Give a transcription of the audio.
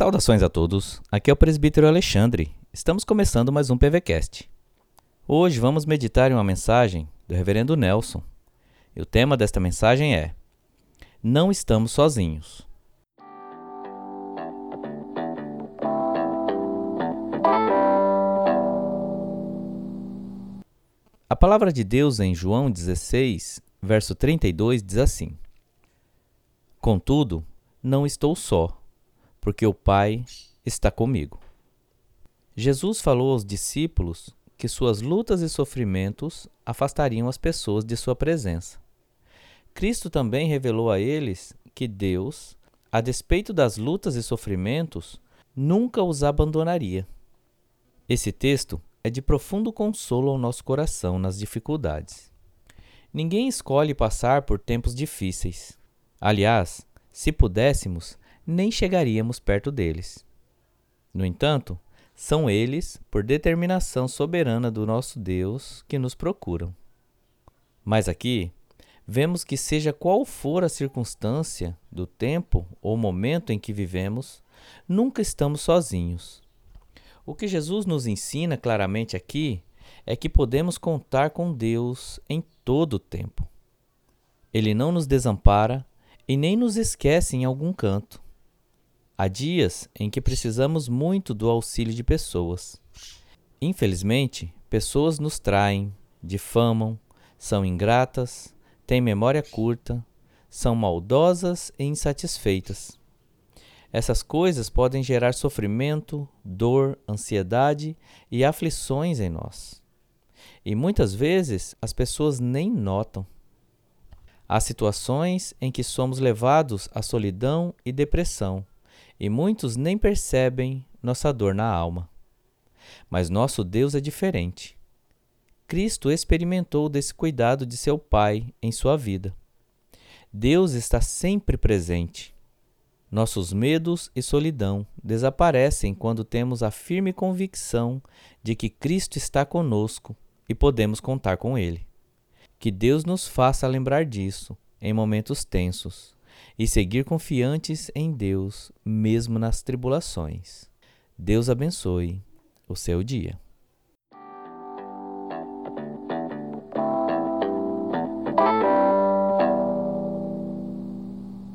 Saudações a todos, aqui é o presbítero Alexandre. Estamos começando mais um PVCast. Hoje vamos meditar em uma mensagem do reverendo Nelson. E o tema desta mensagem é: Não estamos sozinhos. A palavra de Deus em João 16, verso 32 diz assim: Contudo, não estou só porque o Pai está comigo. Jesus falou aos discípulos que suas lutas e sofrimentos afastariam as pessoas de sua presença. Cristo também revelou a eles que Deus, a despeito das lutas e sofrimentos, nunca os abandonaria. Esse texto é de profundo consolo ao nosso coração nas dificuldades. Ninguém escolhe passar por tempos difíceis. Aliás, se pudéssemos, nem chegaríamos perto deles. No entanto, são eles, por determinação soberana do nosso Deus, que nos procuram. Mas aqui, vemos que, seja qual for a circunstância do tempo ou momento em que vivemos, nunca estamos sozinhos. O que Jesus nos ensina claramente aqui é que podemos contar com Deus em todo o tempo. Ele não nos desampara e nem nos esquece em algum canto. Há dias em que precisamos muito do auxílio de pessoas. Infelizmente, pessoas nos traem, difamam, são ingratas, têm memória curta, são maldosas e insatisfeitas. Essas coisas podem gerar sofrimento, dor, ansiedade e aflições em nós. E muitas vezes as pessoas nem notam. Há situações em que somos levados à solidão e depressão e muitos nem percebem nossa dor na alma. Mas nosso Deus é diferente. Cristo experimentou desse cuidado de seu Pai em sua vida. Deus está sempre presente. Nossos medos e solidão desaparecem quando temos a firme convicção de que Cristo está conosco e podemos contar com Ele. Que Deus nos faça lembrar disso em momentos tensos e seguir confiantes em Deus, mesmo nas tribulações. Deus abençoe o seu dia.